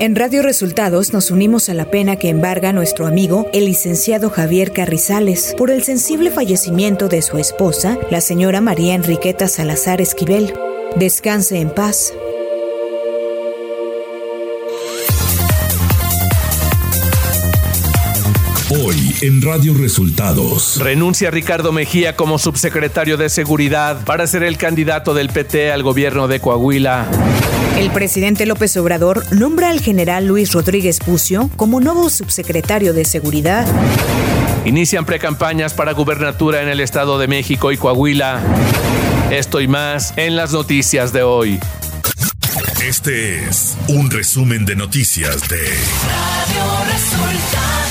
En Radio Resultados nos unimos a la pena que embarga nuestro amigo, el licenciado Javier Carrizales, por el sensible fallecimiento de su esposa, la señora María Enriqueta Salazar Esquivel. Descanse en paz. En Radio Resultados. Renuncia Ricardo Mejía como subsecretario de Seguridad para ser el candidato del PT al gobierno de Coahuila. El presidente López Obrador nombra al general Luis Rodríguez Pucio como nuevo subsecretario de Seguridad. Inician precampañas para gubernatura en el Estado de México y Coahuila. Esto y más en las noticias de hoy. Este es un resumen de noticias de Radio Resultados.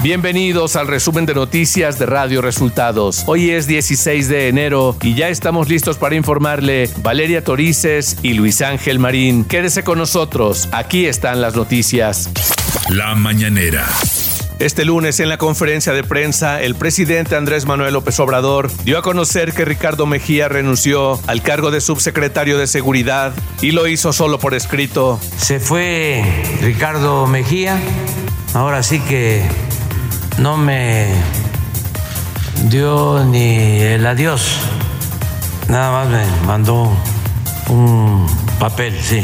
Bienvenidos al resumen de noticias de Radio Resultados. Hoy es 16 de enero y ya estamos listos para informarle Valeria Torices y Luis Ángel Marín. Quédese con nosotros, aquí están las noticias. La mañanera. Este lunes en la conferencia de prensa, el presidente Andrés Manuel López Obrador dio a conocer que Ricardo Mejía renunció al cargo de subsecretario de Seguridad y lo hizo solo por escrito. Se fue Ricardo Mejía, ahora sí que no me dio ni el adiós, nada más me mandó un papel, sí.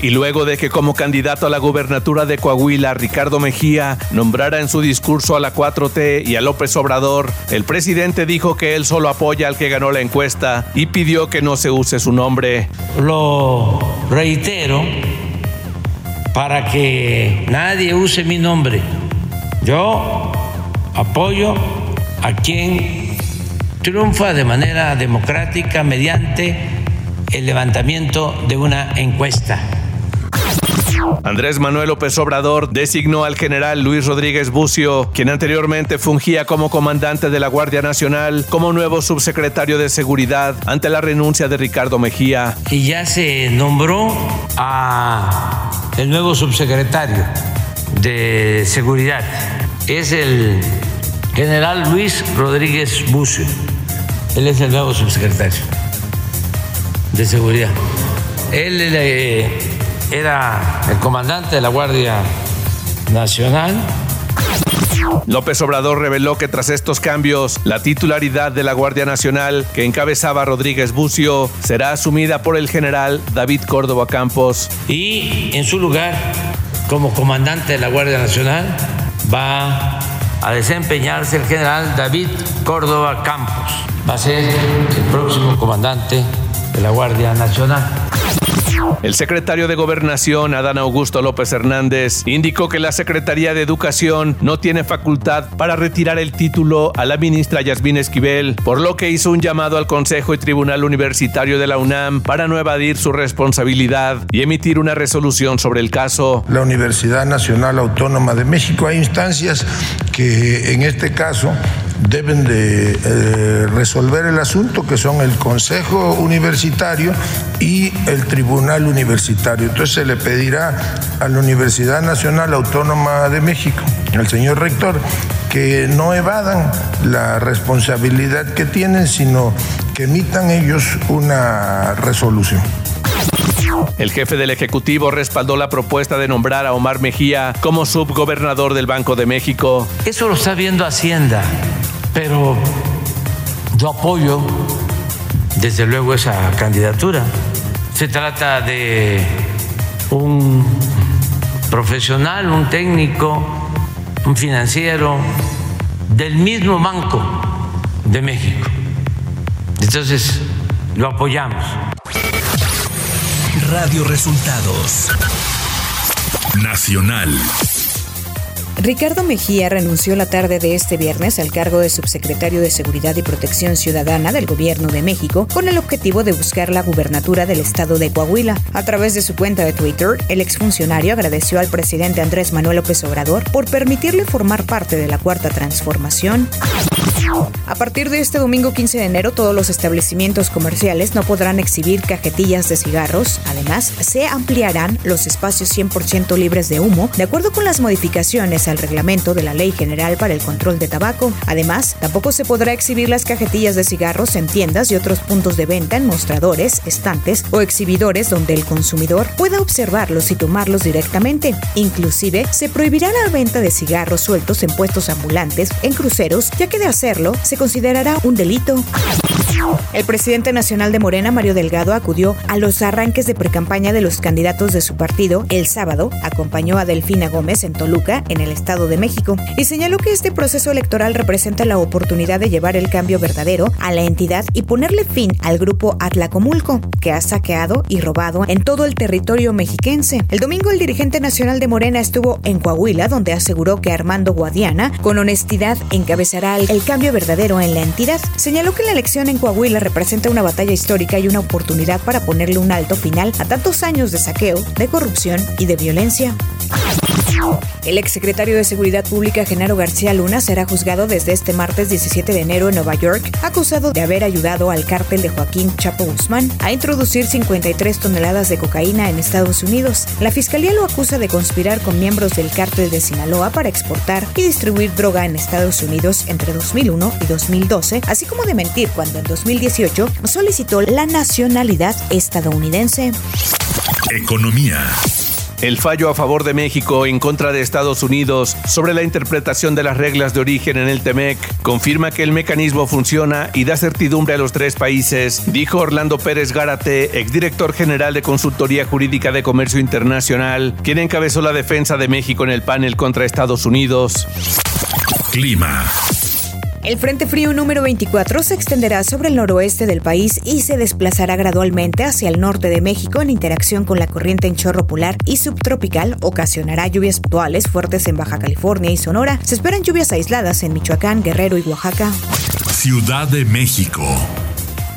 Y luego de que como candidato a la gubernatura de Coahuila, Ricardo Mejía nombrara en su discurso a la 4T y a López Obrador, el presidente dijo que él solo apoya al que ganó la encuesta y pidió que no se use su nombre. Lo reitero para que nadie use mi nombre yo apoyo a quien triunfa de manera democrática mediante el levantamiento de una encuesta. Andrés Manuel López Obrador designó al general Luis Rodríguez Bucio, quien anteriormente fungía como comandante de la Guardia Nacional, como nuevo subsecretario de Seguridad ante la renuncia de Ricardo Mejía. Y ya se nombró a el nuevo subsecretario de Seguridad es el general Luis Rodríguez Bucio. Él es el nuevo subsecretario de Seguridad. Él eh, era el comandante de la Guardia Nacional. López Obrador reveló que tras estos cambios, la titularidad de la Guardia Nacional que encabezaba Rodríguez Bucio será asumida por el general David Córdoba Campos. Y en su lugar, como comandante de la Guardia Nacional, va a desempeñarse el general David Córdoba Campos. Va a ser el próximo comandante de la Guardia Nacional. El secretario de Gobernación, Adán Augusto López Hernández, indicó que la Secretaría de Educación no tiene facultad para retirar el título a la ministra Yasmín Esquivel, por lo que hizo un llamado al Consejo y Tribunal Universitario de la UNAM para no evadir su responsabilidad y emitir una resolución sobre el caso. La Universidad Nacional Autónoma de México, hay instancias que en este caso deben de eh, resolver el asunto, que son el Consejo Universitario y el Tribunal Universitario. Entonces se le pedirá a la Universidad Nacional Autónoma de México, al señor rector, que no evadan la responsabilidad que tienen, sino que emitan ellos una resolución. El jefe del Ejecutivo respaldó la propuesta de nombrar a Omar Mejía como subgobernador del Banco de México. Eso lo está viendo Hacienda pero yo apoyo desde luego esa candidatura. Se trata de un profesional, un técnico, un financiero del mismo Banco de México. Entonces, lo apoyamos. Radio Resultados Nacional. Ricardo Mejía renunció la tarde de este viernes al cargo de subsecretario de Seguridad y Protección Ciudadana del Gobierno de México con el objetivo de buscar la gubernatura del estado de Coahuila. A través de su cuenta de Twitter, el exfuncionario agradeció al presidente Andrés Manuel López Obrador por permitirle formar parte de la Cuarta Transformación. A partir de este domingo 15 de enero, todos los establecimientos comerciales no podrán exhibir cajetillas de cigarros. Además, se ampliarán los espacios 100% libres de humo, de acuerdo con las modificaciones al reglamento de la Ley General para el Control de Tabaco. Además, tampoco se podrá exhibir las cajetillas de cigarros en tiendas y otros puntos de venta en mostradores, estantes o exhibidores donde el consumidor pueda observarlos y tomarlos directamente. Inclusive, se prohibirá la venta de cigarros sueltos en puestos ambulantes, en cruceros, ya que de hacerlo se considerará un delito. El presidente nacional de Morena, Mario Delgado, acudió a los arranques de precampaña de los candidatos de su partido el sábado, acompañó a Delfina Gómez en Toluca, en el Estado de México, y señaló que este proceso electoral representa la oportunidad de llevar el cambio verdadero a la entidad y ponerle fin al grupo Atlacomulco, que ha saqueado y robado en todo el territorio mexiquense. El domingo el dirigente nacional de Morena estuvo en Coahuila, donde aseguró que Armando Guadiana, con honestidad, encabezará el cambio verdadero en la entidad. Señaló que la elección en Coahuila representa una batalla histórica y una oportunidad para ponerle un alto final a tantos años de saqueo, de corrupción y de violencia. El exsecretario de Seguridad Pública, Genaro García Luna, será juzgado desde este martes 17 de enero en Nueva York, acusado de haber ayudado al cártel de Joaquín Chapo Guzmán a introducir 53 toneladas de cocaína en Estados Unidos. La fiscalía lo acusa de conspirar con miembros del cártel de Sinaloa para exportar y distribuir droga en Estados Unidos entre 2001 y 2012, así como de mentir cuando en 2018 solicitó la nacionalidad estadounidense. Economía. El fallo a favor de México en contra de Estados Unidos sobre la interpretación de las reglas de origen en el TEMEC confirma que el mecanismo funciona y da certidumbre a los tres países, dijo Orlando Pérez Gárate, exdirector general de Consultoría Jurídica de Comercio Internacional, quien encabezó la defensa de México en el panel contra Estados Unidos. Clima. El Frente Frío número 24 se extenderá sobre el noroeste del país y se desplazará gradualmente hacia el norte de México en interacción con la corriente en chorro polar y subtropical. Ocasionará lluvias puntuales fuertes en Baja California y Sonora. Se esperan lluvias aisladas en Michoacán, Guerrero y Oaxaca. Ciudad de México.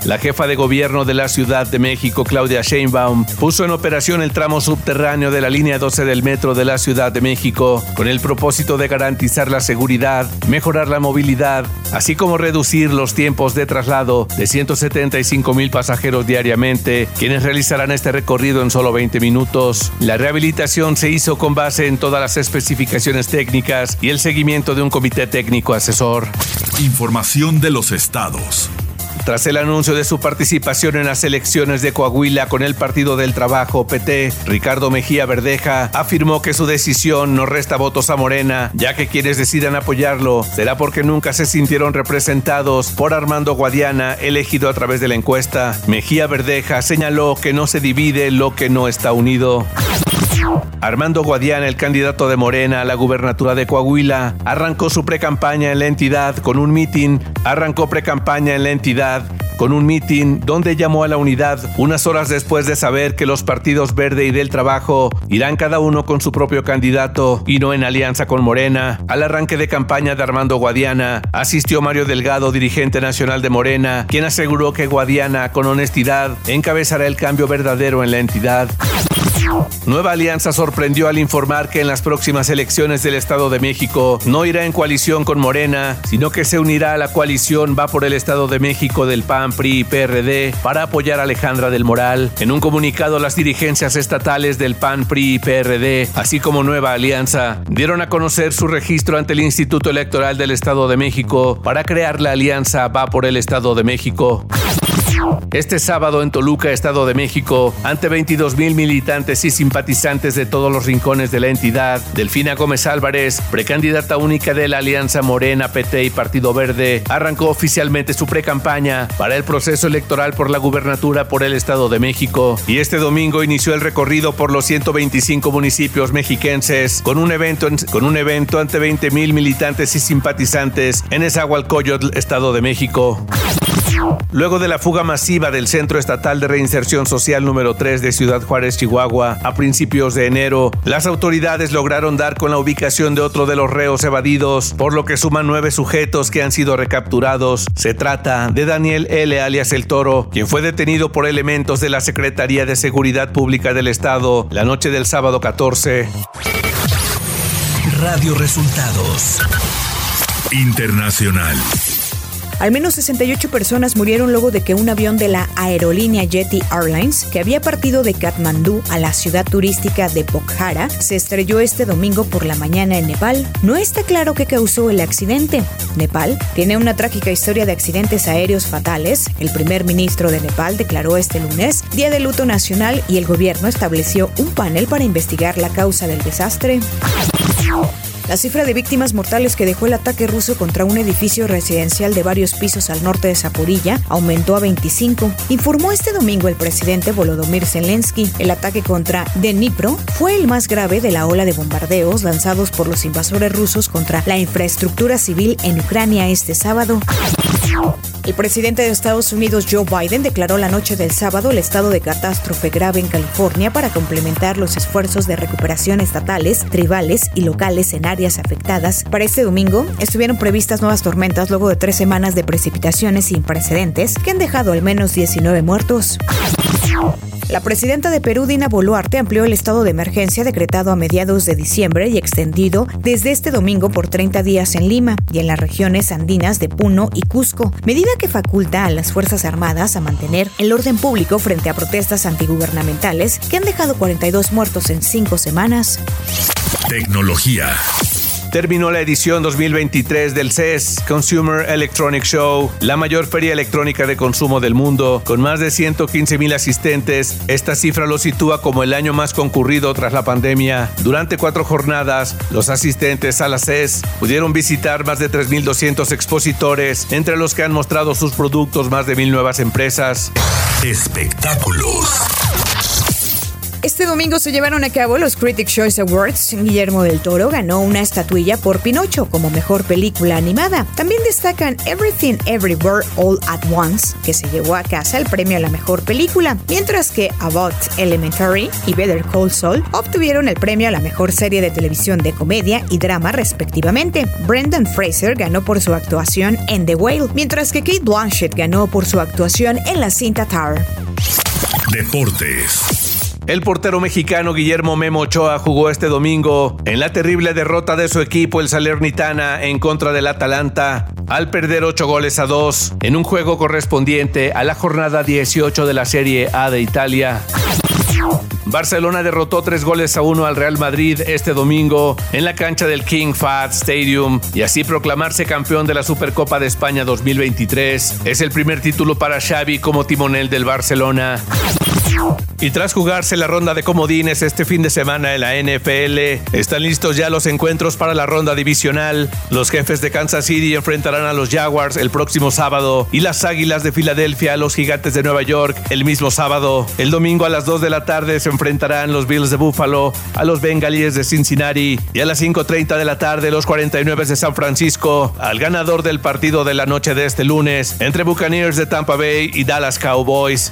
La jefa de gobierno de la Ciudad de México, Claudia Sheinbaum, puso en operación el tramo subterráneo de la línea 12 del metro de la Ciudad de México con el propósito de garantizar la seguridad, mejorar la movilidad, así como reducir los tiempos de traslado de 175 mil pasajeros diariamente, quienes realizarán este recorrido en solo 20 minutos. La rehabilitación se hizo con base en todas las especificaciones técnicas y el seguimiento de un comité técnico asesor. Información de los estados. Tras el anuncio de su participación en las elecciones de Coahuila con el Partido del Trabajo PT, Ricardo Mejía Verdeja afirmó que su decisión no resta votos a Morena, ya que quienes decidan apoyarlo será porque nunca se sintieron representados por Armando Guadiana, elegido a través de la encuesta. Mejía Verdeja señaló que no se divide lo que no está unido. Armando Guadiana, el candidato de Morena a la gubernatura de Coahuila, arrancó su precampaña en la entidad con un mitin, arrancó precampaña en la entidad con un mitin donde llamó a la unidad unas horas después de saber que los partidos Verde y del Trabajo irán cada uno con su propio candidato y no en alianza con Morena. Al arranque de campaña de Armando Guadiana asistió Mario Delgado, dirigente nacional de Morena, quien aseguró que Guadiana, con honestidad, encabezará el cambio verdadero en la entidad. Nueva Alianza sorprendió al informar que en las próximas elecciones del Estado de México no irá en coalición con Morena, sino que se unirá a la coalición Va por el Estado de México del PAN, PRI y PRD para apoyar a Alejandra del Moral. En un comunicado, las dirigencias estatales del PAN, PRI y PRD, así como Nueva Alianza, dieron a conocer su registro ante el Instituto Electoral del Estado de México para crear la alianza Va por el Estado de México. Este sábado en Toluca, Estado de México, ante 22 mil militantes y simpatizantes de todos los rincones de la entidad, Delfina Gómez Álvarez, precandidata única de la Alianza Morena, PT y Partido Verde, arrancó oficialmente su precampaña para el proceso electoral por la gubernatura por el Estado de México y este domingo inició el recorrido por los 125 municipios mexiquenses con un evento, con un evento ante 20 mil militantes y simpatizantes en Esahualcoyotl, Estado de México. Luego de la fuga masiva del Centro Estatal de Reinserción Social número 3 de Ciudad Juárez, Chihuahua, a principios de enero, las autoridades lograron dar con la ubicación de otro de los reos evadidos, por lo que suman nueve sujetos que han sido recapturados. Se trata de Daniel L. alias El Toro, quien fue detenido por elementos de la Secretaría de Seguridad Pública del Estado la noche del sábado 14. Radio Resultados Internacional. Al menos 68 personas murieron luego de que un avión de la aerolínea Yeti Airlines, que había partido de Katmandú a la ciudad turística de Pokhara, se estrelló este domingo por la mañana en Nepal. No está claro qué causó el accidente. Nepal tiene una trágica historia de accidentes aéreos fatales. El primer ministro de Nepal declaró este lunes Día de Luto Nacional y el gobierno estableció un panel para investigar la causa del desastre. La cifra de víctimas mortales que dejó el ataque ruso contra un edificio residencial de varios pisos al norte de Zaporilla aumentó a 25, informó este domingo el presidente Volodymyr Zelensky. El ataque contra Dnipro fue el más grave de la ola de bombardeos lanzados por los invasores rusos contra la infraestructura civil en Ucrania este sábado. El presidente de Estados Unidos, Joe Biden, declaró la noche del sábado el estado de catástrofe grave en California para complementar los esfuerzos de recuperación estatales, tribales y locales en áreas afectadas. Para este domingo estuvieron previstas nuevas tormentas luego de tres semanas de precipitaciones sin precedentes que han dejado al menos 19 muertos. La presidenta de Perú, Dina Boluarte, amplió el estado de emergencia decretado a mediados de diciembre y extendido desde este domingo por 30 días en Lima y en las regiones andinas de Puno y Cusco, medida que faculta a las Fuerzas Armadas a mantener el orden público frente a protestas antigubernamentales que han dejado 42 muertos en cinco semanas. Tecnología terminó la edición 2023 del CES Consumer Electronic Show, la mayor feria electrónica de consumo del mundo, con más de 115 mil asistentes. Esta cifra lo sitúa como el año más concurrido tras la pandemia. Durante cuatro jornadas, los asistentes a la CES pudieron visitar más de 3.200 expositores, entre los que han mostrado sus productos más de mil nuevas empresas. Espectáculos. Este domingo se llevaron a cabo los Critics' Choice Awards. Guillermo del Toro ganó una estatuilla por Pinocho como mejor película animada. También destacan Everything Everywhere All at Once, que se llevó a casa el premio a la mejor película, mientras que About Elementary y Better Call Saul obtuvieron el premio a la mejor serie de televisión de comedia y drama respectivamente. Brendan Fraser ganó por su actuación en The Whale, mientras que Kate Blanchett ganó por su actuación en la cinta Tar. Deportes. El portero mexicano Guillermo Memo Ochoa jugó este domingo en la terrible derrota de su equipo el Salernitana en contra del Atalanta al perder 8 goles a 2 en un juego correspondiente a la jornada 18 de la Serie A de Italia. Barcelona derrotó 3 goles a 1 al Real Madrid este domingo en la cancha del King Fahd Stadium y así proclamarse campeón de la Supercopa de España 2023. Es el primer título para Xavi como timonel del Barcelona. Y tras jugarse la ronda de comodines este fin de semana en la NFL, están listos ya los encuentros para la ronda divisional. Los jefes de Kansas City enfrentarán a los Jaguars el próximo sábado y las Águilas de Filadelfia a los Gigantes de Nueva York el mismo sábado. El domingo a las 2 de la tarde se enfrentarán los Bills de Buffalo a los Bengalíes de Cincinnati y a las 5.30 de la tarde los 49 de San Francisco al ganador del partido de la noche de este lunes entre Buccaneers de Tampa Bay y Dallas Cowboys.